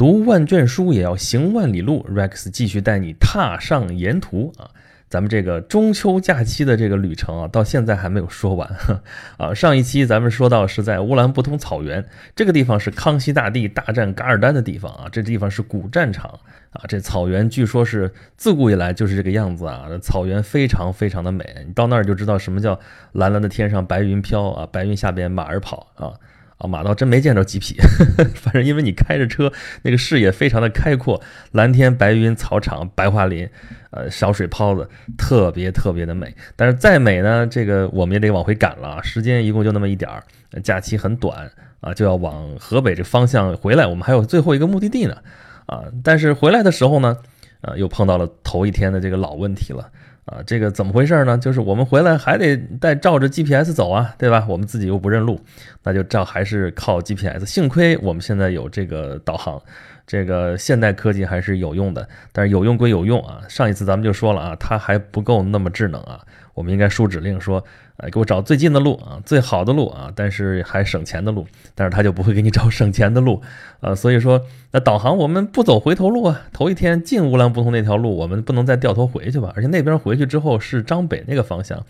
读万卷书也要行万里路。Rex 继续带你踏上沿途啊！咱们这个中秋假期的这个旅程啊，到现在还没有说完 啊。上一期咱们说到是在乌兰布通草原，这个地方是康熙大帝大战噶尔丹的地方啊，这地方是古战场啊。这草原据说是自古以来就是这个样子啊，草原非常非常的美，你到那儿就知道什么叫蓝蓝的天上白云飘啊，白云下边马儿跑啊。啊，马到真没见着几匹，反正因为你开着车，那个视野非常的开阔，蓝天白云，草场白桦林，呃，小水泡子，特别特别的美。但是再美呢，这个我们也得往回赶了，时间一共就那么一点儿，假期很短啊，就要往河北这方向回来。我们还有最后一个目的地呢，啊，但是回来的时候呢，呃，又碰到了头一天的这个老问题了。啊，这个怎么回事呢？就是我们回来还得再照着 GPS 走啊，对吧？我们自己又不认路，那就照还是靠 GPS。幸亏我们现在有这个导航，这个现代科技还是有用的。但是有用归有用啊，上一次咱们就说了啊，它还不够那么智能啊。我们应该输指令说，呃，给我找最近的路啊，最好的路啊，但是还省钱的路，但是它就不会给你找省钱的路，呃，所以说那导航我们不走回头路啊，头一天进乌兰布通那条路，我们不能再掉头回去吧，而且那边回去之后是张北那个方向。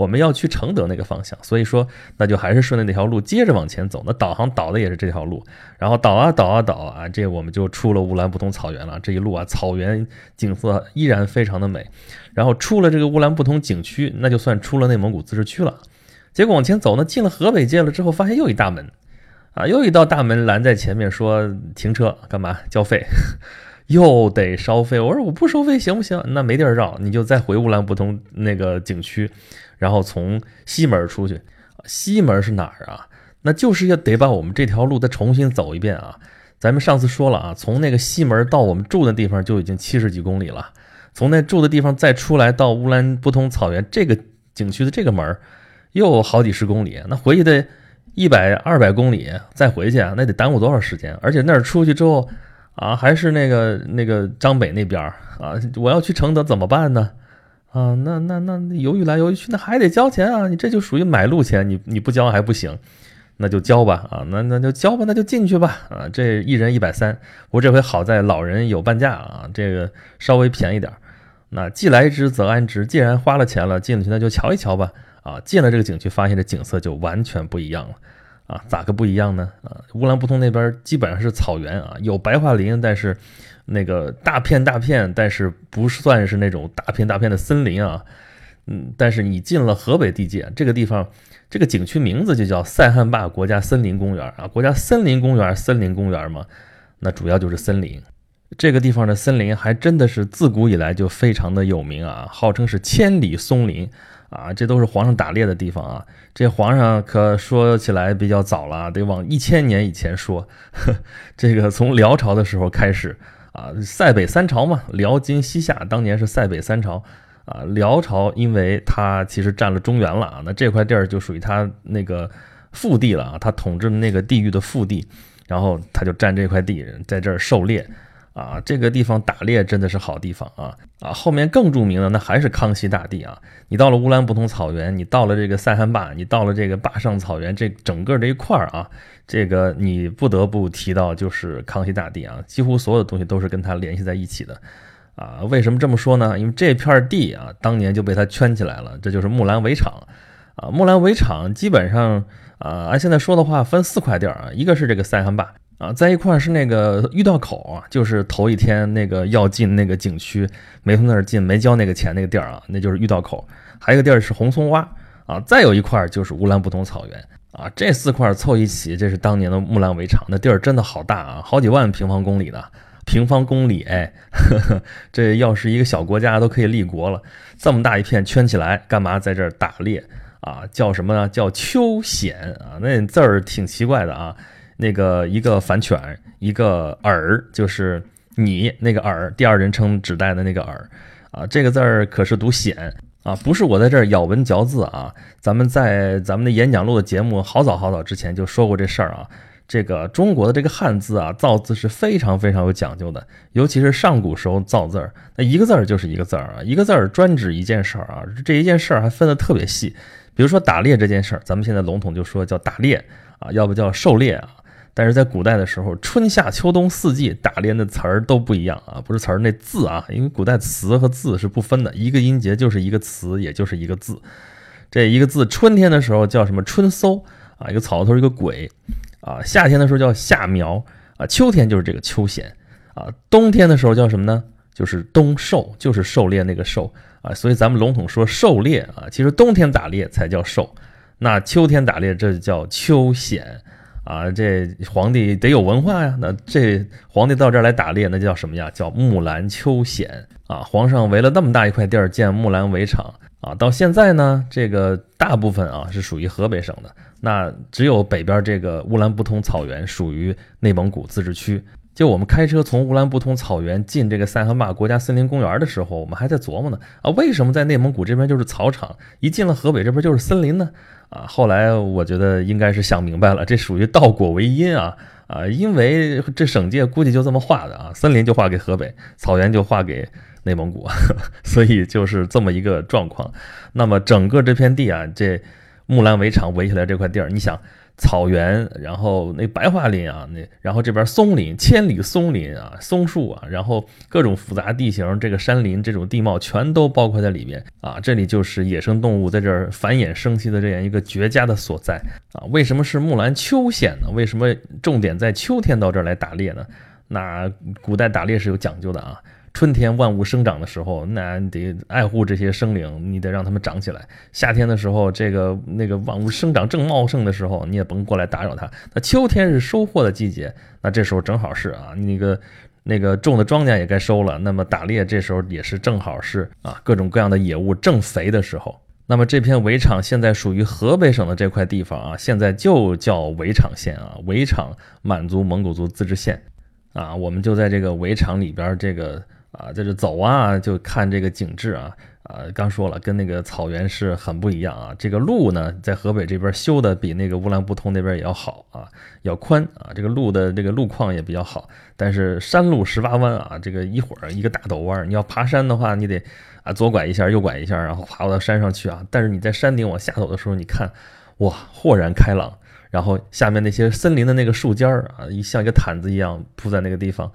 我们要去承德那个方向，所以说那就还是顺着那条路接着往前走。那导航导的也是这条路，然后导啊导啊导啊，这我们就出了乌兰布通草原了。这一路啊，草原景色依然非常的美。然后出了这个乌兰布通景区，那就算出了内蒙古自治区了。结果往前走呢，进了河北界了之后，发现又一大门，啊，又一道大门拦在前面，说停车干嘛？交费。又得收费，我说我不收费行不行？那没地儿绕，你就再回乌兰布通那个景区，然后从西门出去。西门是哪儿啊？那就是要得把我们这条路再重新走一遍啊。咱们上次说了啊，从那个西门到我们住的地方就已经七十几公里了，从那住的地方再出来到乌兰布通草原这个景区的这个门又好几十公里，那回去得一百二百公里再回去啊，那得耽误多少时间？而且那儿出去之后。啊，还是那个那个张北那边啊，我要去承德怎么办呢？啊，那那那犹豫来犹豫去，那还得交钱啊！你这就属于买路钱，你你不交还不行，那就交吧啊，那那就交吧，那就进去吧啊！这一人一百三，不过这回好在老人有半价啊，这个稍微便宜点儿。那既来之则安之，既然花了钱了，进去那就瞧一瞧吧啊！进了这个景区，发现这景色就完全不一样了。啊，咋个不一样呢？啊，乌兰布通那边基本上是草原啊，有白桦林，但是那个大片大片，但是不算是那种大片大片的森林啊。嗯，但是你进了河北地界，这个地方，这个景区名字就叫塞罕坝国家森林公园啊。国家森林公园，森林公园嘛，那主要就是森林。这个地方的森林还真的是自古以来就非常的有名啊，号称是千里松林。啊，这都是皇上打猎的地方啊！这皇上可说起来比较早了，得往一千年以前说。这个从辽朝的时候开始啊，塞北三朝嘛，辽、金、西、夏，当年是塞北三朝啊。辽朝因为它其实占了中原了啊，那这块地儿就属于它那个腹地了啊，它统治的那个地域的腹地，然后它就占这块地，在这儿狩猎。啊，这个地方打猎真的是好地方啊！啊，后面更著名的那还是康熙大帝啊！你到了乌兰布通草原，你到了这个塞罕坝，你到了这个坝上草原，这整个这一块儿啊，这个你不得不提到就是康熙大帝啊！几乎所有的东西都是跟他联系在一起的啊！为什么这么说呢？因为这片地啊，当年就被他圈起来了，这就是木兰围场啊！木兰围场基本上啊，按现在说的话，分四块地儿啊，一个是这个塞罕坝。啊，在一块是那个御道口啊，就是头一天那个要进那个景区，没从那儿进，没交那个钱那个地儿啊，那就是御道口。还有个地儿是红松洼啊，再有一块就是乌兰布通草原啊，这四块凑一起，这是当年的木兰围场，那地儿真的好大啊，好几万平方公里呢平方公里，哎，呵呵，这要是一个小国家都可以立国了。这么大一片圈起来，干嘛在这儿打猎啊？叫什么呢？叫秋显啊，那字儿挺奇怪的啊。那个一个反犬，一个耳，就是你那个耳，第二人称指代的那个耳，啊，这个字儿可是读显啊，不是我在这儿咬文嚼字啊。咱们在咱们的演讲录的节目好早好早之前就说过这事儿啊。这个中国的这个汉字啊，造字是非常非常有讲究的，尤其是上古时候造字儿，那一个字儿就是一个字儿啊，一个字儿专指一件事儿啊。这一件事儿还分得特别细，比如说打猎这件事儿，咱们现在笼统就说叫打猎啊，要不叫狩猎啊。但是在古代的时候，春夏秋冬四季打猎的词儿都不一样啊，不是词儿那字啊，因为古代词和字是不分的，一个音节就是一个词，也就是一个字。这一个字，春天的时候叫什么？春搜啊，一个草头一个鬼。啊，夏天的时候叫夏苗啊，秋天就是这个秋显啊，冬天的时候叫什么呢？就是冬狩，就是狩猎那个狩啊，所以咱们笼统说狩猎啊，其实冬天打猎才叫狩，那秋天打猎这就叫秋显啊。这皇帝得有文化呀，那这皇帝到这儿来打猎，那叫什么呀？叫木兰秋显啊。皇上围了那么大一块地儿建木兰围场啊，到现在呢，这个大部分啊是属于河北省的，那只有北边这个乌兰布通草原属于内蒙古自治区。就我们开车从乌兰布通草原进这个塞罕坝国家森林公园的时候，我们还在琢磨呢啊，为什么在内蒙古这边就是草场，一进了河北这边就是森林呢？啊，后来我觉得应该是想明白了，这属于倒果为因啊啊，因为这省界估计就这么划的啊，森林就划给河北，草原就划给内蒙古，所以就是这么一个状况。那么整个这片地啊，这木兰围场围起来这块地儿，你想。草原，然后那白桦林啊，那然后这边松林，千里松林啊，松树啊，然后各种复杂地形，这个山林这种地貌全都包括在里面啊。这里就是野生动物在这儿繁衍生息的这样一个绝佳的所在啊。为什么是木兰秋显呢？为什么重点在秋天到这儿来打猎呢？那古代打猎是有讲究的啊。春天万物生长的时候，那你得爱护这些生灵，你得让它们长起来。夏天的时候，这个那个万物生长正茂盛的时候，你也甭过来打扰它。那秋天是收获的季节，那这时候正好是啊，那个那个种的庄稼也该收了。那么打猎这时候也是正好是啊，各种各样的野物正肥的时候。那么这片围场现在属于河北省的这块地方啊，现在就叫围场县啊，围场满族蒙古族自治县啊，我们就在这个围场里边这个。啊，在这走啊，就看这个景致啊，啊，刚说了，跟那个草原是很不一样啊。这个路呢，在河北这边修的比那个乌兰布通那边也要好啊，要宽啊。这个路的这个路况也比较好，但是山路十八弯啊，这个一会儿一个大陡弯，你要爬山的话，你得啊左拐一下，右拐一下，然后爬到山上去啊。但是你在山顶往下走的时候，你看，哇，豁然开朗，然后下面那些森林的那个树尖儿啊，一像一个毯子一样铺在那个地方。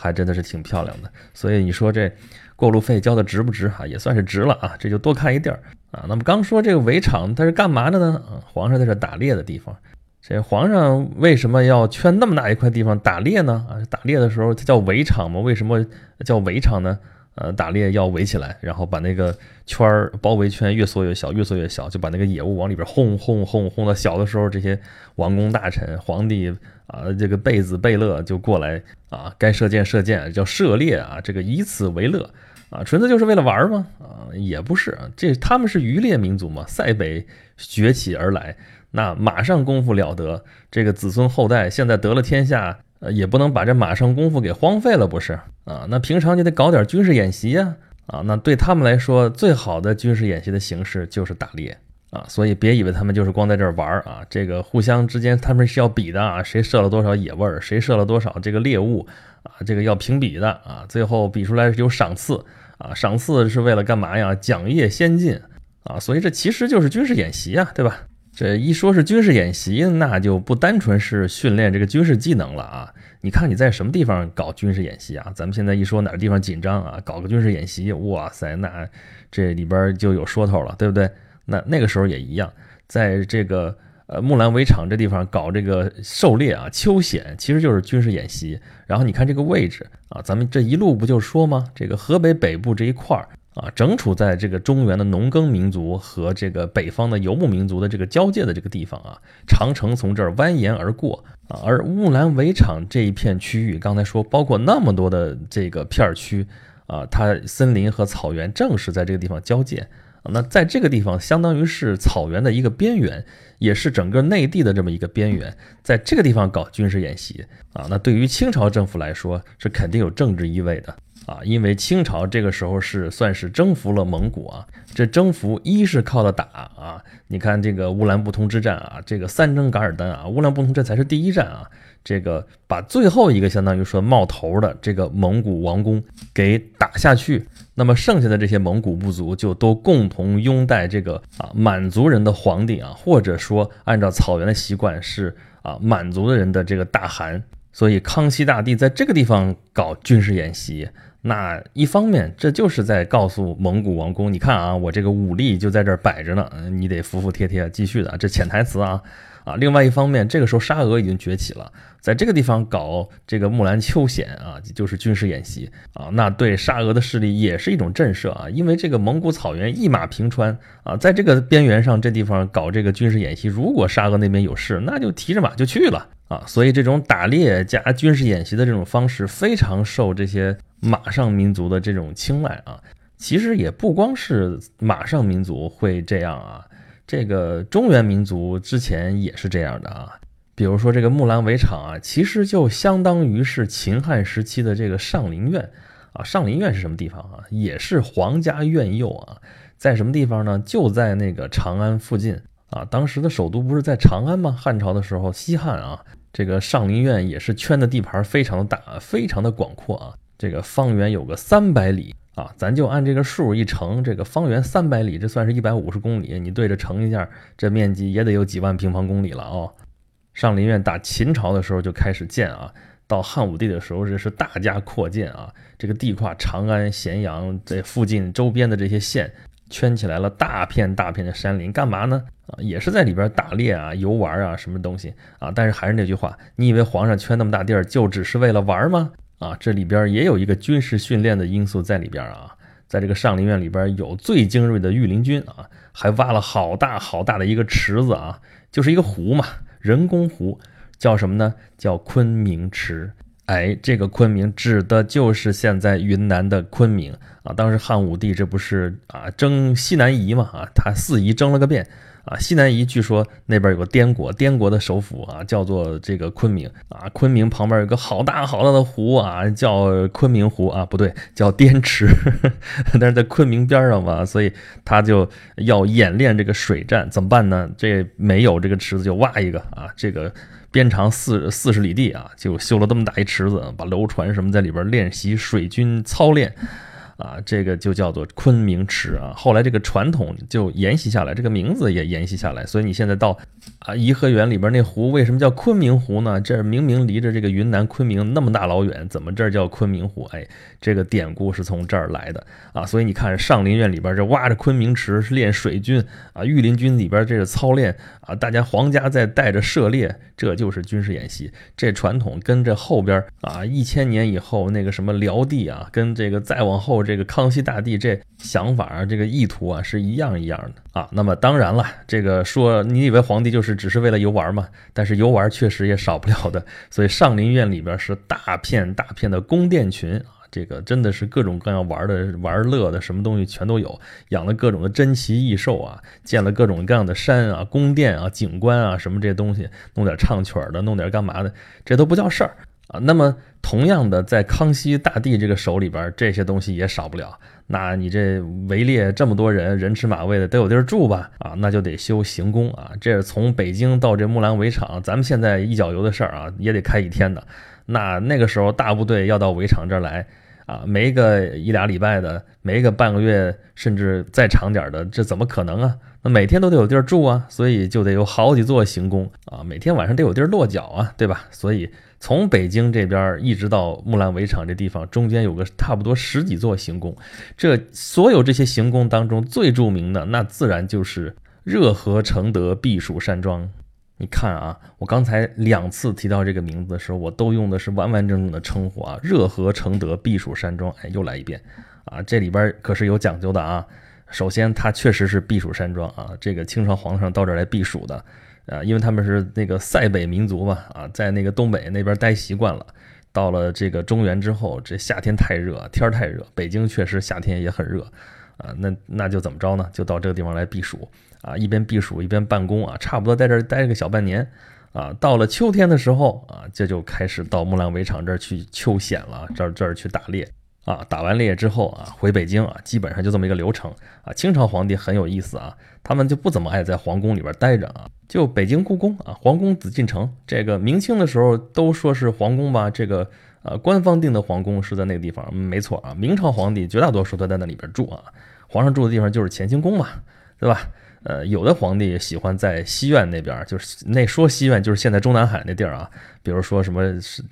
还真的是挺漂亮的，所以你说这过路费交的值不值哈？也算是值了啊，这就多看一地儿啊。那么刚说这个围场它是干嘛的呢？啊，皇上在这打猎的地方。这皇上为什么要圈那么大一块地方打猎呢？啊，打猎的时候它叫围场吗？为什么叫围场呢？呃，打猎要围起来，然后把那个圈儿包围圈越缩越小，越缩越小，就把那个野物往里边轰轰轰轰到小的时候，这些王公大臣、皇帝啊，这个贝子贝勒就过来啊，该射箭射箭，叫射猎啊，这个以此为乐啊，纯粹就是为了玩吗？啊，也不是，这他们是渔猎民族嘛，塞北崛起而来，那马上功夫了得，这个子孙后代现在得了天下。呃，也不能把这马上功夫给荒废了，不是啊？那平常你得搞点军事演习呀，啊，那对他们来说，最好的军事演习的形式就是打猎啊。所以别以为他们就是光在这儿玩啊，这个互相之间他们是要比的啊，谁射了多少野味儿，谁射了多少这个猎物啊，这个要评比的啊，最后比出来有赏赐啊，赏赐是为了干嘛呀？奖业先进啊，所以这其实就是军事演习啊，对吧？这一说是军事演习，那就不单纯是训练这个军事技能了啊！你看你在什么地方搞军事演习啊？咱们现在一说哪个地方紧张啊，搞个军事演习，哇塞，那这里边就有说头了，对不对？那那个时候也一样，在这个呃木兰围场这地方搞这个狩猎啊，秋险其实就是军事演习。然后你看这个位置啊，咱们这一路不就说吗？这个河北北部这一块儿。啊，正处在这个中原的农耕民族和这个北方的游牧民族的这个交界的这个地方啊，长城从这儿蜿蜒而过啊。而乌兰围场这一片区域，刚才说包括那么多的这个片区啊，它森林和草原正是在这个地方交界啊。那在这个地方，相当于是草原的一个边缘，也是整个内地的这么一个边缘，在这个地方搞军事演习啊，那对于清朝政府来说，是肯定有政治意味的。啊，因为清朝这个时候是算是征服了蒙古啊，这征服一是靠的打啊，你看这个乌兰布通之战啊，这个三征噶尔丹啊，乌兰布通这才是第一战啊，这个把最后一个相当于说冒头的这个蒙古王宫给打下去，那么剩下的这些蒙古部族就都共同拥戴这个啊满族人的皇帝啊，或者说按照草原的习惯是。啊满族的人的这个大汗，所以康熙大帝在这个地方搞军事演习。那一方面，这就是在告诉蒙古王宫，你看啊，我这个武力就在这儿摆着呢，你得服服帖帖继续的，这潜台词啊。啊。另外一方面，这个时候沙俄已经崛起了，在这个地方搞这个木兰秋显啊，就是军事演习啊，那对沙俄的势力也是一种震慑啊，因为这个蒙古草原一马平川啊，在这个边缘上这地方搞这个军事演习，如果沙俄那边有事，那就提着马就去了啊，所以这种打猎加军事演习的这种方式非常受这些。马上民族的这种青睐啊，其实也不光是马上民族会这样啊，这个中原民族之前也是这样的啊。比如说这个木兰围场啊，其实就相当于是秦汉时期的这个上林苑啊。上林苑是什么地方啊？也是皇家苑囿啊，在什么地方呢？就在那个长安附近啊。当时的首都不是在长安吗？汉朝的时候，西汉啊，这个上林苑也是圈的地盘非常的大，非常的广阔啊。这个方圆有个三百里啊，咱就按这个数一乘，这个方圆三百里，这算是一百五十公里，你对着乘一下，这面积也得有几万平方公里了哦。上林苑打秦朝的时候就开始建啊，到汉武帝的时候这是大加扩建啊，这个地跨长安、咸阳这附近周边的这些县，圈起来了大片大片的山林，干嘛呢？啊，也是在里边打猎啊、游玩啊，什么东西啊？但是还是那句话，你以为皇上圈那么大地儿就只是为了玩吗？啊，这里边也有一个军事训练的因素在里边啊，在这个上林苑里边有最精锐的御林军啊，还挖了好大好大的一个池子啊，就是一个湖嘛，人工湖，叫什么呢？叫昆明池。哎，这个昆明指的就是现在云南的昆明啊。当时汉武帝这不是啊征西南夷嘛啊，他四夷征了个遍。啊，西南夷据说那边有个滇国，滇国的首府啊叫做这个昆明啊，昆明旁边有个好大好大的湖啊，叫昆明湖啊，不对，叫滇池，但是在昆明边上嘛，所以他就要演练这个水战，怎么办呢？这没有这个池子就挖一个啊，这个边长四四十里地啊，就修了这么大一池子，把楼船什么在里边练习水军操练。啊，这个就叫做昆明池啊。后来这个传统就沿袭下来，这个名字也沿袭下来。所以你现在到啊颐和园里边那湖，为什么叫昆明湖呢？这明明离着这个云南昆明那么大老远，怎么这儿叫昆明湖？哎，这个典故是从这儿来的啊。所以你看上林苑里边这挖着昆明池是练水军啊，御林军里边这是操练啊，大家皇家在带着射猎，这就是军事演习。这传统跟这后边啊一千年以后那个什么辽地啊，跟这个再往后。这个康熙大帝这想法啊，这个意图啊是一样一样的啊。那么当然了，这个说你以为皇帝就是只是为了游玩吗？但是游玩确实也少不了的。所以上林苑里边是大片大片的宫殿群啊，这个真的是各种各样玩的玩乐的，什么东西全都有，养了各种的珍奇异兽啊，建了各种各样的山啊、宫殿啊、景观啊，什么这些东西，弄点唱曲的，弄点干嘛的，这都不叫事儿。啊，那么同样的，在康熙大帝这个手里边，这些东西也少不了。那你这围猎这么多人，人吃马喂的，得有地儿住吧？啊，那就得修行宫啊。这是从北京到这木兰围场，咱们现在一脚油的事儿啊，也得开一天的。那那个时候大部队要到围场这儿来啊，没个一俩礼拜的，没个半个月，甚至再长点的，这怎么可能啊？那每天都得有地儿住啊，所以就得有好几座行宫啊，每天晚上得有地儿落脚啊，对吧？所以。从北京这边一直到木兰围场这地方，中间有个差不多十几座行宫。这所有这些行宫当中，最著名的那自然就是热河承德避暑山庄。你看啊，我刚才两次提到这个名字的时候，我都用的是完完整整的称呼啊，热河承德避暑山庄。哎，又来一遍啊，这里边可是有讲究的啊。首先，它确实是避暑山庄啊，这个清朝皇上到这儿来避暑的。啊，因为他们是那个塞北民族嘛，啊，在那个东北那边待习惯了，到了这个中原之后，这夏天太热，天儿太热，北京确实夏天也很热，啊，那那就怎么着呢？就到这个地方来避暑，啊，一边避暑一边办公啊，差不多在这儿待个小半年，啊，到了秋天的时候，啊，这就开始到木兰围场这儿去秋显了，这儿这儿去打猎。啊，打完猎之后啊，回北京啊，基本上就这么一个流程啊。清朝皇帝很有意思啊，他们就不怎么爱在皇宫里边待着啊，就北京故宫啊，皇宫紫禁城。这个明清的时候都说是皇宫吧，这个呃官方定的皇宫是在那个地方，没错啊。明朝皇帝绝大多数都在那里边住啊，皇上住的地方就是乾清宫嘛，对吧？呃，有的皇帝喜欢在西苑那边，就是那说西苑就是现在中南海那地儿啊，比如说什么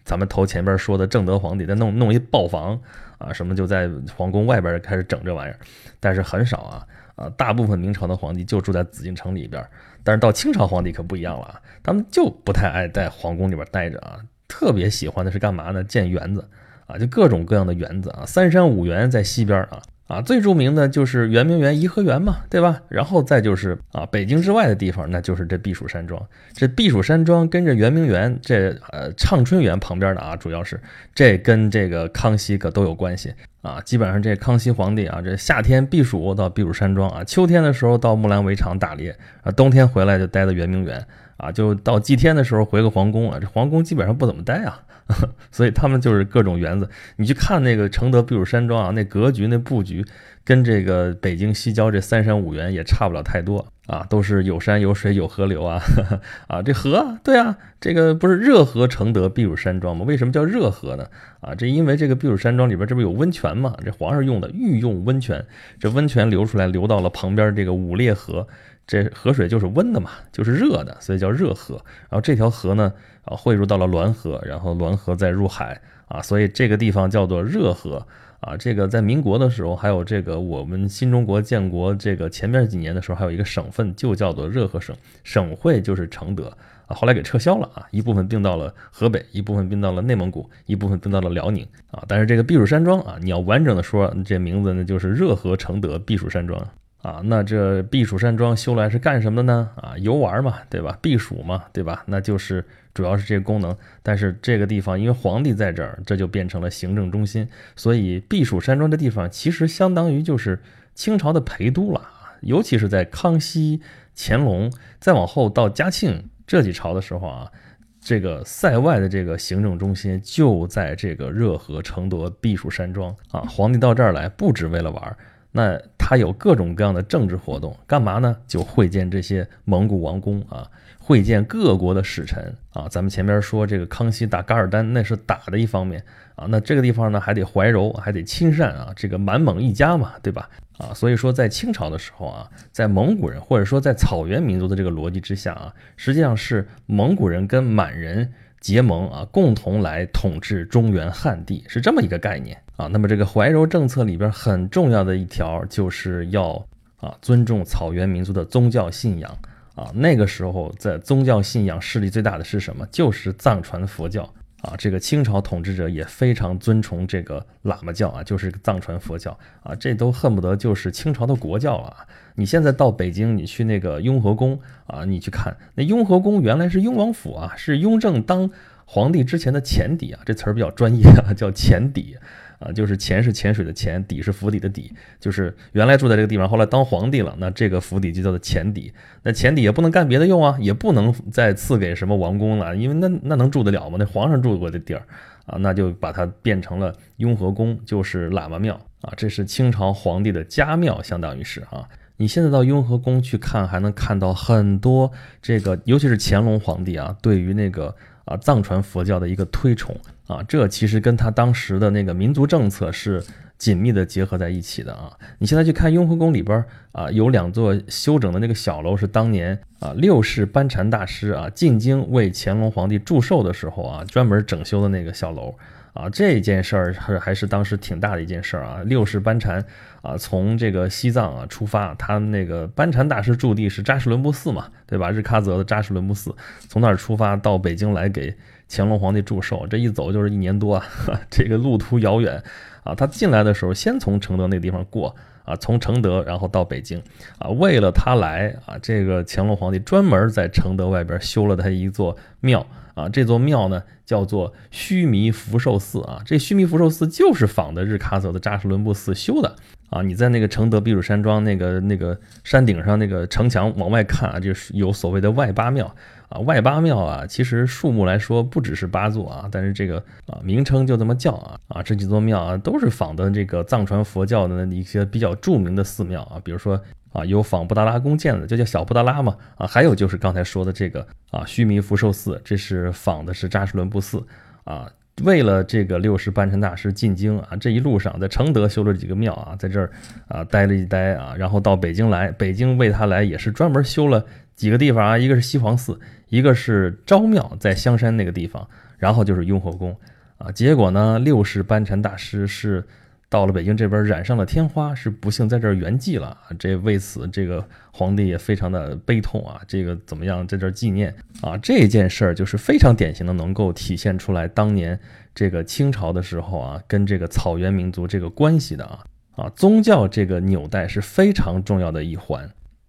咱们头前边说的正德皇帝，再弄弄一豹房啊，什么就在皇宫外边开始整这玩意儿，但是很少啊啊，大部分明朝的皇帝就住在紫禁城里边，但是到清朝皇帝可不一样了啊，他们就不太爱在皇宫里边待着啊，特别喜欢的是干嘛呢？建园子啊，就各种各样的园子啊，三山五园在西边啊。啊，最著名的就是圆明园、颐和园嘛，对吧？然后再就是啊，北京之外的地方，那就是这避暑山庄。这避暑山庄跟着圆明园，这呃畅春园旁边的啊，主要是这跟这个康熙可都有关系啊。基本上这康熙皇帝啊，这夏天避暑到避暑山庄啊，秋天的时候到木兰围场打猎啊，冬天回来就待在圆明园啊，就到祭天的时候回个皇宫啊。这皇宫基本上不怎么待啊。所以他们就是各种园子，你去看那个承德避暑山庄啊，那格局、那布局，跟这个北京西郊这三山五园也差不了太多啊，都是有山有水有河流啊，啊，这河啊，对啊，这个不是热河承德避暑山庄吗？为什么叫热河呢？啊，这因为这个避暑山庄里边这不有温泉吗？这皇上用的御用温泉，这温泉流出来流到了旁边这个五列河。这河水就是温的嘛，就是热的，所以叫热河。然后这条河呢，啊汇入到了滦河，然后滦河再入海啊，所以这个地方叫做热河啊。这个在民国的时候，还有这个我们新中国建国这个前面几年的时候，还有一个省份就叫做热河省，省会就是承德啊。后来给撤销了啊，一部分并到了河北，一部分并到了内蒙古，一部分并到了辽宁啊。但是这个避暑山庄啊，你要完整的说，这名字呢就是热河承德避暑山庄。啊，那这避暑山庄修来是干什么的呢？啊，游玩嘛，对吧？避暑嘛，对吧？那就是主要是这个功能。但是这个地方因为皇帝在这儿，这就变成了行政中心，所以避暑山庄这地方其实相当于就是清朝的陪都了啊。尤其是在康熙、乾隆，再往后到嘉庆这几朝的时候啊，这个塞外的这个行政中心就在这个热河承德避暑山庄啊。皇帝到这儿来不只为了玩。那他有各种各样的政治活动，干嘛呢？就会见这些蒙古王公啊，会见各国的使臣啊。咱们前面说这个康熙打噶尔丹，那是打的一方面啊。那这个地方呢，还得怀柔，还得亲善啊，这个满蒙一家嘛，对吧？啊，所以说在清朝的时候啊，在蒙古人或者说在草原民族的这个逻辑之下啊，实际上是蒙古人跟满人。结盟啊，共同来统治中原汉地，是这么一个概念啊。那么这个怀柔政策里边很重要的一条，就是要啊尊重草原民族的宗教信仰啊。那个时候在宗教信仰势力最大的是什么？就是藏传佛教。啊，这个清朝统治者也非常尊崇这个喇嘛教啊，就是藏传佛教啊，这都恨不得就是清朝的国教啊。你现在到北京，你去那个雍和宫啊，你去看那雍和宫原来是雍王府啊，是雍正当皇帝之前的前邸啊，这词儿比较专业啊，叫前邸。啊，就是潜是潜水的潜，底是府邸的底，就是原来住在这个地方，后来当皇帝了，那这个府邸就叫做前邸。那前邸也不能干别的用啊，也不能再赐给什么王公了，因为那那能住得了吗？那皇上住过的地儿啊，那就把它变成了雍和宫，就是喇嘛庙啊。这是清朝皇帝的家庙，相当于是啊。你现在到雍和宫去看，还能看到很多这个，尤其是乾隆皇帝啊，对于那个。啊，藏传佛教的一个推崇啊，这其实跟他当时的那个民族政策是紧密的结合在一起的啊。你现在去看雍和宫里边啊，有两座修整的那个小楼，是当年啊六世班禅大师啊进京为乾隆皇帝祝寿的时候啊，专门整修的那个小楼。啊，这件事儿还还是当时挺大的一件事儿啊。六世班禅啊，从这个西藏啊出发，他那个班禅大师驻地是扎什伦布寺嘛，对吧？日喀则的扎什伦布寺，从那儿出发到北京来给乾隆皇帝祝寿，这一走就是一年多啊，这个路途遥远啊。他进来的时候，先从承德那地方过啊，从承德然后到北京啊，为了他来啊，这个乾隆皇帝专门在承德外边修了他一座庙。啊，这座庙呢叫做须弥福寿寺啊，这须弥福寿寺就是仿的日喀则的扎什伦布寺修的啊。你在那个承德避暑山庄那个那个山顶上那个城墙往外看啊，就是有所谓的外八庙啊。外八庙啊，其实数目来说不只是八座啊，但是这个啊名称就这么叫啊啊，这几座庙啊都是仿的这个藏传佛教的一些比较著名的寺庙啊，比如说。啊，有仿布达拉宫建的，就叫小布达拉嘛。啊，还有就是刚才说的这个啊，须弥福寿寺，这是仿的是扎什伦布寺。啊，为了这个六世班禅大师进京啊，这一路上在承德修了几个庙啊，在这儿啊待了一待啊，然后到北京来，北京为他来也是专门修了几个地方啊，一个是西黄寺，一个是昭庙，在香山那个地方，然后就是雍和宫啊。结果呢，六世班禅大师是。到了北京这边染上了天花，是不幸在这儿圆寂了！这为此，这个皇帝也非常的悲痛啊！这个怎么样，在这儿纪念啊？这件事儿就是非常典型的，能够体现出来当年这个清朝的时候啊，跟这个草原民族这个关系的啊啊，宗教这个纽带是非常重要的一环。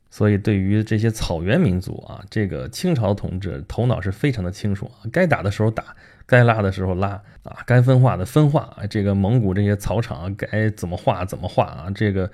所以，对于这些草原民族啊，这个清朝统治头脑是非常的清楚啊，该打的时候打，该拉的时候拉啊，该分化的分化啊，这个蒙古这些草场该怎么划怎么划啊，这个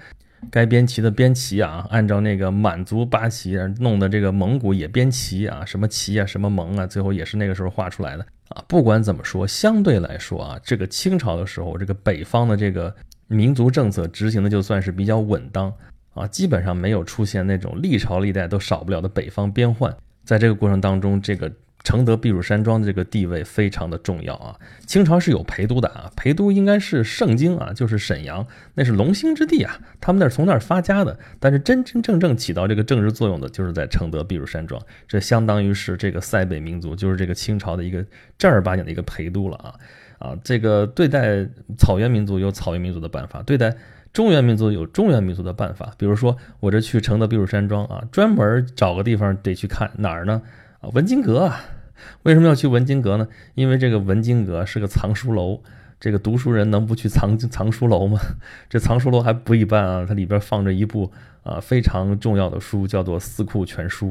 该编旗的编旗啊，按照那个满族八旗弄的这个蒙古也编旗啊，什么旗啊，什么蒙啊，最后也是那个时候画出来的啊。不管怎么说，相对来说啊，这个清朝的时候，这个北方的这个民族政策执行的就算是比较稳当。啊，基本上没有出现那种历朝历代都少不了的北方边患。在这个过程当中，这个承德避暑山庄的这个地位非常的重要啊。清朝是有陪都的啊，陪都应该是盛京啊，就是沈阳，那是龙兴之地啊。他们那儿从那儿发家的，但是真真正正起到这个政治作用的，就是在承德避暑山庄。这相当于是这个塞北民族，就是这个清朝的一个正儿八经的一个陪都了啊啊。这个对待草原民族有草原民族的办法，对待。中原民族有中原民族的办法，比如说我这去承德避暑山庄啊，专门找个地方得去看哪儿呢？啊，文津阁啊，为什么要去文津阁呢？因为这个文津阁是个藏书楼，这个读书人能不去藏藏书楼吗？这藏书楼还不一般啊，它里边放着一部啊非常重要的书，叫做《四库全书》，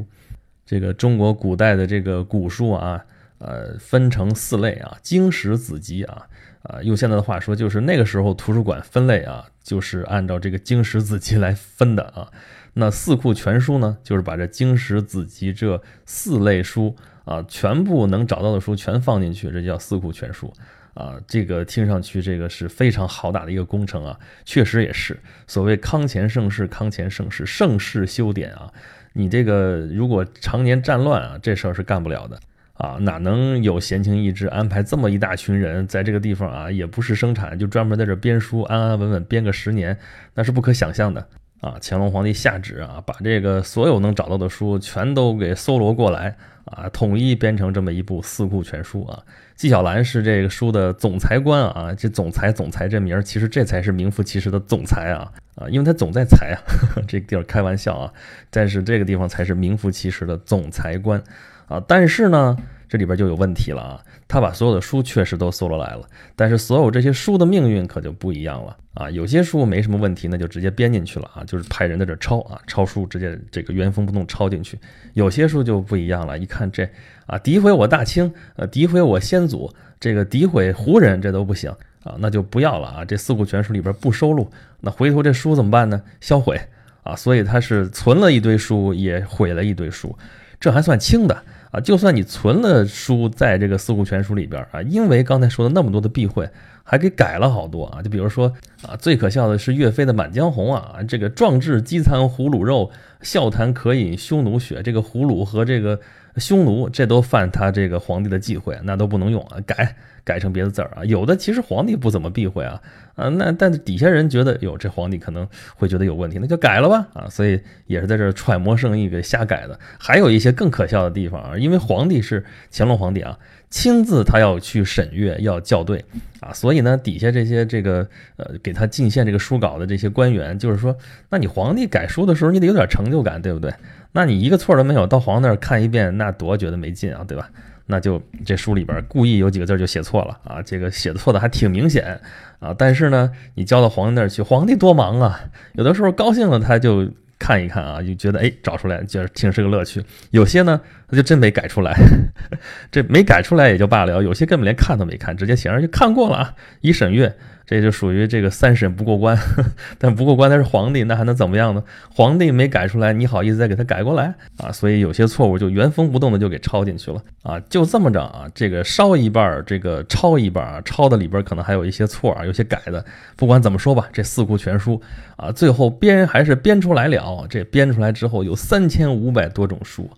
这个中国古代的这个古书啊，呃，分成四类啊，经史子集啊。啊，用现在的话说，就是那个时候图书馆分类啊，就是按照这个经史子集来分的啊。那四库全书呢，就是把这经史子集这四类书啊，全部能找到的书全放进去，这叫四库全书啊。这个听上去这个是非常浩大的一个工程啊，确实也是。所谓康乾盛世，康乾盛世，盛世修典啊。你这个如果常年战乱啊，这事儿是干不了的。啊，哪能有闲情逸致安排这么一大群人在这个地方啊？也不是生产，就专门在这编书，安安稳稳编个十年，那是不可想象的啊！乾隆皇帝下旨啊，把这个所有能找到的书全都给搜罗过来啊，统一编成这么一部《四库全书》啊。纪晓岚是这个书的总裁官啊，这总裁总裁这名儿，其实这才是名副其实的总裁啊啊，因为他总在裁啊，这个地儿开玩笑啊，但是这个地方才是名副其实的总裁官。啊，但是呢，这里边就有问题了啊！他把所有的书确实都搜罗来了，但是所有这些书的命运可就不一样了啊！有些书没什么问题，那就直接编进去了啊，就是派人在这抄啊，抄书直接这个原封不动抄进去。有些书就不一样了，一看这啊，诋毁我大清，呃，诋毁我先祖，这个诋毁胡人，这都不行啊，那就不要了啊！这四库全书里边不收录，那回头这书怎么办呢？销毁啊！所以他是存了一堆书，也毁了一堆书，这还算轻的。啊，就算你存了书在这个四库全书里边啊，因为刚才说的那么多的避讳，还给改了好多啊。就比如说啊，最可笑的是岳飞的《满江红》啊，这个壮志饥餐胡虏肉，笑谈渴饮匈奴血，这个胡虏和这个匈奴，这都犯他这个皇帝的忌讳，那都不能用啊，改。改成别的字儿啊，有的其实皇帝不怎么避讳啊，啊，那但底下人觉得哟，这皇帝可能会觉得有问题，那就改了吧啊，所以也是在这揣摩圣意给瞎改的。还有一些更可笑的地方啊，因为皇帝是乾隆皇帝啊，亲自他要去审阅要校对啊，所以呢底下这些这个呃给他进献这个书稿的这些官员，就是说，那你皇帝改书的时候你得有点成就感，对不对？那你一个错都没有，到皇那儿看一遍，那多觉得没劲啊，对吧？那就这书里边故意有几个字就写错了啊，这个写错的还挺明显啊。但是呢，你交到皇帝那儿去，皇帝多忙啊，有的时候高兴了他就看一看啊，就觉得哎找出来，觉得挺是个乐趣。有些呢，他就真没改出来，这没改出来也就罢了，有些根本连看都没看，直接写上去看过了啊，已审阅。这就属于这个三审不过关，但不过关他是皇帝，那还能怎么样呢？皇帝没改出来，你好意思再给他改过来啊？所以有些错误就原封不动的就给抄进去了啊！就这么着啊，这个烧一半，这个抄一半啊，抄的里边可能还有一些错啊，有些改的。不管怎么说吧，这四库全书啊，最后编还是编出来了。这编出来之后有三千五百多种书，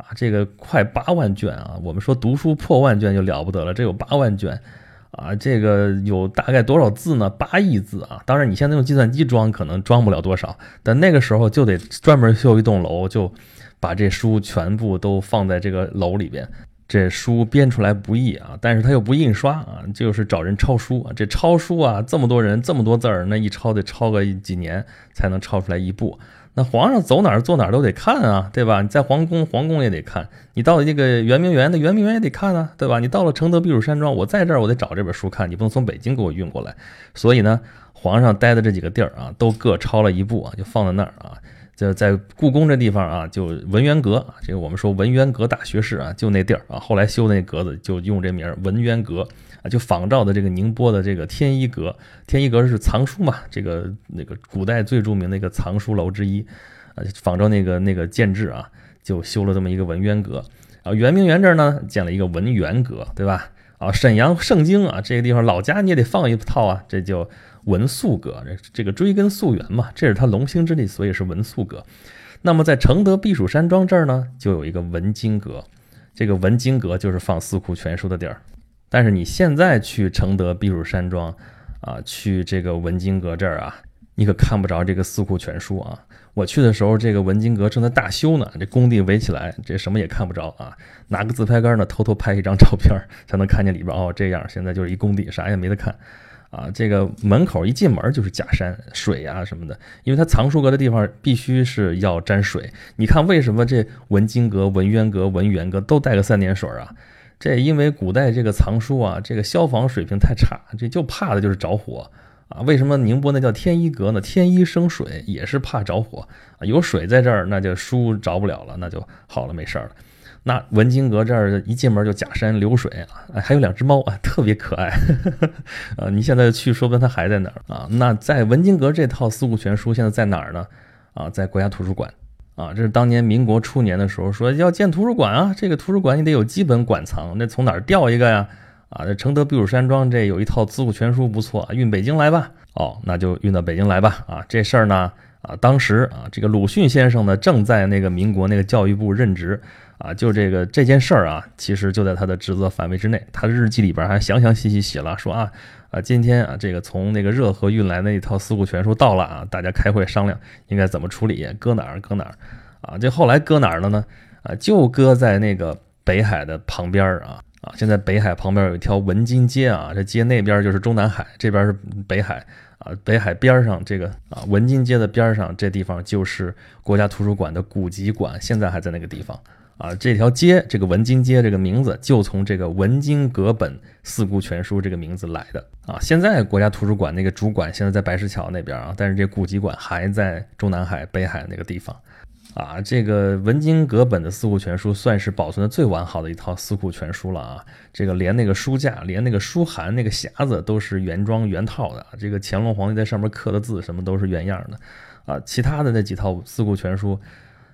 啊这个快八万卷啊！我们说读书破万卷就了不得了，这有八万卷。啊，这个有大概多少字呢？八亿字啊！当然，你现在用计算机装可能装不了多少，但那个时候就得专门修一栋楼，就把这书全部都放在这个楼里边。这书编出来不易啊，但是他又不印刷啊，就是找人抄书啊。这抄书啊，这么多人，这么多字儿，那一抄得抄个几年才能抄出来一部。那皇上走哪儿坐哪儿都得看啊，对吧？你在皇宫，皇宫也得看；你到了这个圆明园，那圆明园也得看啊，对吧？你到了承德避暑山庄，我在这儿我得找这本书看，你不能从北京给我运过来。所以呢，皇上待的这几个地儿啊，都各抄了一部啊，就放在那儿啊。就在故宫这地方啊，就文渊阁啊，这个我们说文渊阁大学士啊，就那地儿啊，后来修那阁子就用这名儿文渊阁啊，就仿照的这个宁波的这个天一阁，天一阁是藏书嘛，这个那个古代最著名的一个藏书楼之一啊，仿照那个那个建制啊，就修了这么一个文渊阁啊。圆明园这儿呢，建了一个文渊阁，对吧？啊，沈阳盛京啊，这个地方老家你也得放一套啊，这就。文素阁，这这个追根溯源嘛，这是他龙兴之地，所以是文素阁。那么在承德避暑山庄这儿呢，就有一个文经阁，这个文经阁就是放四库全书的地儿。但是你现在去承德避暑山庄啊，去这个文经阁这儿啊，你可看不着这个四库全书啊。我去的时候，这个文经阁正在大修呢，这工地围起来，这什么也看不着啊。拿个自拍杆呢，偷偷拍一张照片，才能看见里边哦。这样，现在就是一工地，啥也没得看。啊，这个门口一进门就是假山水啊什么的，因为它藏书阁的地方必须是要沾水。你看为什么这文经阁、文渊阁、文渊阁都带个三点水啊？这因为古代这个藏书啊，这个消防水平太差，这就怕的就是着火啊。为什么宁波那叫天一阁呢？天一生水也是怕着火啊，有水在这儿，那就书着不了了，那就好了，没事儿了。那文经阁这儿一进门就假山流水啊，还有两只猫啊，特别可爱。啊，你现在去，说不定它还在哪儿啊？那在文经阁这套四库全书现在在哪儿呢？啊，在国家图书馆啊。这是当年民国初年的时候说要建图书馆啊，这个图书馆你得有基本馆藏，那从哪儿调一个呀？啊，这承德避暑山庄这有一套四库全书不错，运北京来吧。哦，那就运到北京来吧。啊，这事儿呢，啊，当时啊，这个鲁迅先生呢正在那个民国那个教育部任职。啊，就这个这件事儿啊，其实就在他的职责范围之内。他的日记里边还详详细细写了，说啊啊，今天啊，这个从那个热河运来那一套四库全书到了啊，大家开会商量应该怎么处理，搁哪儿搁哪儿啊？这后来搁哪儿了呢？啊，就搁在那个北海的旁边儿啊啊！现在北海旁边有一条文津街啊，这街那边就是中南海，这边是北海啊。北海边上这个啊文津街的边上这地方就是国家图书馆的古籍馆，现在还在那个地方。啊，这条街，这个文津街这个名字就从这个文津阁本四库全书这个名字来的啊。现在国家图书馆那个主馆现在在白石桥那边啊，但是这古籍馆还在中南海北海那个地方啊。这个文津阁本的四库全书算是保存的最完好的一套四库全书了啊。这个连那个书架，连那个书函那个匣子都是原装原套的。这个乾隆皇帝在上面刻的字什么都是原样的啊。其他的那几套四库全书。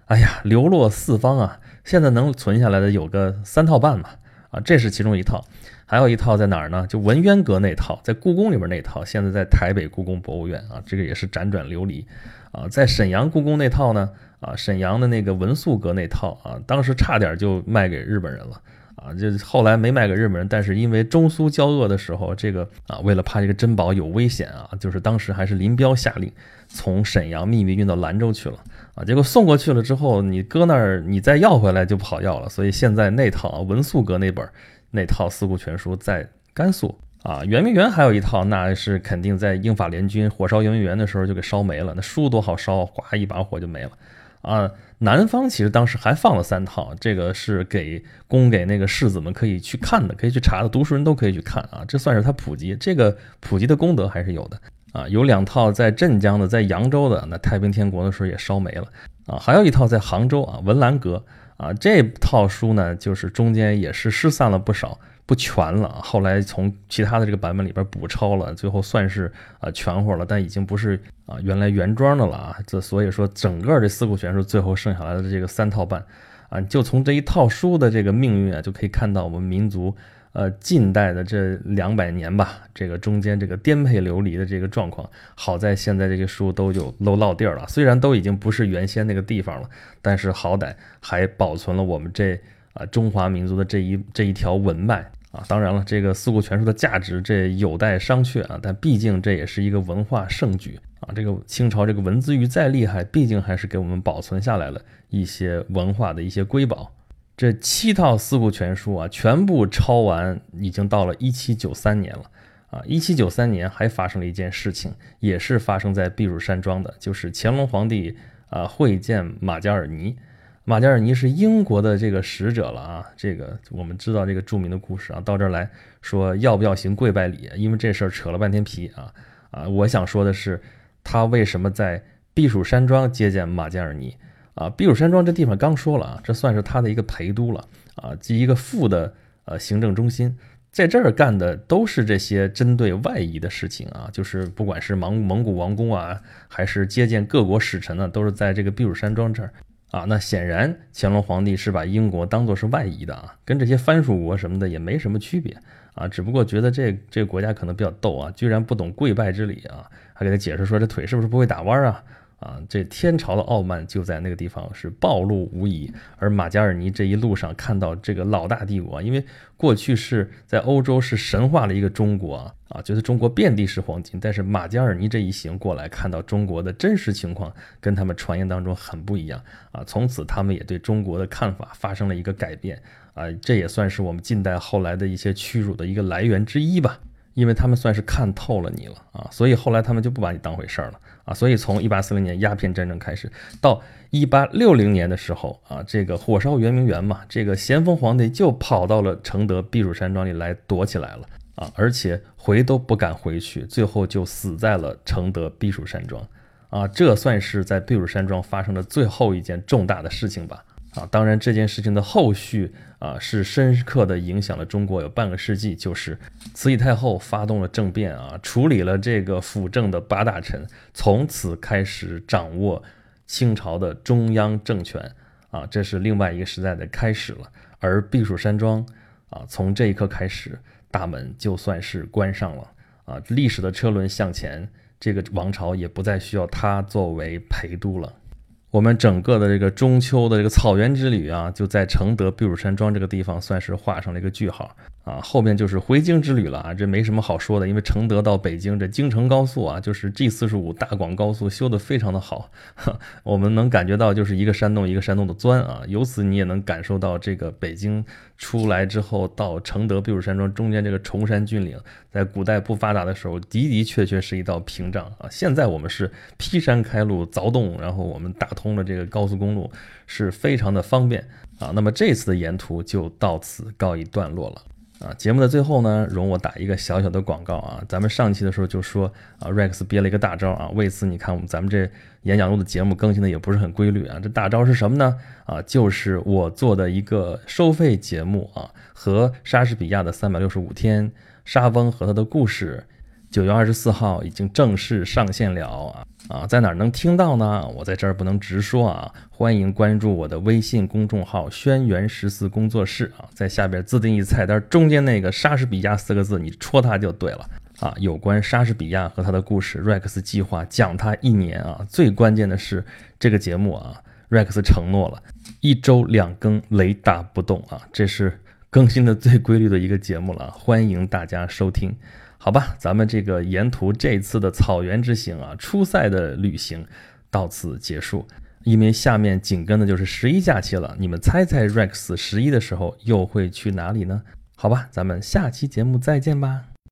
哎呀，流落四方啊！现在能存下来的有个三套半嘛，啊，这是其中一套，还有一套在哪儿呢？就文渊阁那套，在故宫里边那套，现在在台北故宫博物院啊，这个也是辗转流离啊。在沈阳故宫那套呢，啊，沈阳的那个文素阁那套啊，当时差点就卖给日本人了啊，就后来没卖给日本人，但是因为中苏交恶的时候，这个啊，为了怕这个珍宝有危险啊，就是当时还是林彪下令从沈阳秘密运到兰州去了。啊，结果送过去了之后，你搁那儿，你再要回来就不好要了。所以现在那套啊文素阁那本那套四库全书在甘肃啊，圆明园还有一套，那是肯定在英法联军火烧圆明园的时候就给烧没了。那书多好烧，哗一把火就没了啊。南方其实当时还放了三套，这个是给供给那个士子们可以去看的，可以去查的，读书人都可以去看啊。这算是他普及，这个普及的功德还是有的。啊，有两套在镇江的，在扬州的，那太平天国的时候也烧没了啊。还有一套在杭州啊，文澜阁啊，这套书呢，就是中间也是失散了不少，不全了。后来从其他的这个版本里边补抄了，最后算是啊全乎了，但已经不是啊原来原装的了啊。这所以说，整个这四库全书最后剩下来的这个三套半啊，就从这一套书的这个命运啊，就可以看到我们民族。呃，近代的这两百年吧，这个中间这个颠沛流离的这个状况，好在现在这些书都有都落地儿了。虽然都已经不是原先那个地方了，但是好歹还保存了我们这啊中华民族的这一这一条文脉啊。当然了，这个四库全书的价值这有待商榷啊，但毕竟这也是一个文化盛举啊。这个清朝这个文字狱再厉害，毕竟还是给我们保存下来了一些文化的一些瑰宝。这七套四库全书啊，全部抄完，已经到了一七九三年了啊！一七九三年还发生了一件事情，也是发生在避暑山庄的，就是乾隆皇帝啊会见马加尔尼。马加尔尼是英国的这个使者了啊，这个我们知道这个著名的故事啊，到这儿来说要不要行跪拜礼？因为这事儿扯了半天皮啊啊！我想说的是，他为什么在避暑山庄接见马加尔尼？啊，避暑山庄这地方刚说了啊，这算是他的一个陪都了啊，即一个副的呃行政中心，在这儿干的都是这些针对外夷的事情啊，就是不管是蒙蒙古王公啊，还是接见各国使臣呢，都是在这个避暑山庄这儿啊。那显然乾隆皇帝是把英国当做是外夷的啊，跟这些藩属国什么的也没什么区别啊，只不过觉得这这个国家可能比较逗啊，居然不懂跪拜之礼啊，还给他解释说这腿是不是不会打弯啊？啊，这天朝的傲慢就在那个地方是暴露无遗。而马加尔尼这一路上看到这个老大帝国，因为过去是在欧洲是神话的一个中国啊，啊，觉得中国遍地是黄金。但是马加尔尼这一行过来，看到中国的真实情况跟他们传言当中很不一样啊，从此他们也对中国的看法发生了一个改变啊，这也算是我们近代后来的一些屈辱的一个来源之一吧。因为他们算是看透了你了啊，所以后来他们就不把你当回事儿了啊。所以从一八四零年鸦片战争开始，到一八六零年的时候啊，这个火烧圆明园嘛，这个咸丰皇帝就跑到了承德避暑山庄里来躲起来了啊，而且回都不敢回去，最后就死在了承德避暑山庄啊。这算是在避暑山庄发生的最后一件重大的事情吧。啊，当然这件事情的后续啊，是深刻的影响了中国有半个世纪。就是慈禧太后发动了政变啊，处理了这个辅政的八大臣，从此开始掌握清朝的中央政权啊，这是另外一个时代的开始了。而避暑山庄啊，从这一刻开始，大门就算是关上了啊，历史的车轮向前，这个王朝也不再需要它作为陪都了。我们整个的这个中秋的这个草原之旅啊，就在承德避暑山庄这个地方算是画上了一个句号啊。后面就是回京之旅了啊，这没什么好说的，因为承德到北京这京承高速啊，就是 G 四十五大广高速修得非常的好，我们能感觉到就是一个山洞一个山洞的钻啊。由此你也能感受到这个北京出来之后到承德避暑山庄中间这个崇山峻岭，在古代不发达的时候的的确确是一道屏障啊。现在我们是劈山开路凿洞，然后我们打。通了这个高速公路是非常的方便啊，那么这次的沿途就到此告一段落了啊。节目的最后呢，容我打一个小小的广告啊，咱们上期的时候就说啊，Rex 憋了一个大招啊，为此你看我们咱们这演讲录的节目更新的也不是很规律啊，这大招是什么呢？啊，就是我做的一个收费节目啊，和莎士比亚的三百六十五天，莎翁和他的故事。九月二十四号已经正式上线了啊啊，在哪能听到呢？我在这儿不能直说啊，欢迎关注我的微信公众号“轩辕十四工作室”啊，在下边自定义菜单中间那个莎士比亚四个字，你戳它就对了啊。有关莎士比亚和他的故事，Rex 计划讲他一年啊。最关键的是这个节目啊，Rex 承诺了一周两更，雷打不动啊，这是更新的最规律的一个节目了，欢迎大家收听。好吧，咱们这个沿途这次的草原之行啊，初赛的旅行到此结束，因为下面紧跟的就是十一假期了。你们猜猜 Rex 十一的时候又会去哪里呢？好吧，咱们下期节目再见吧。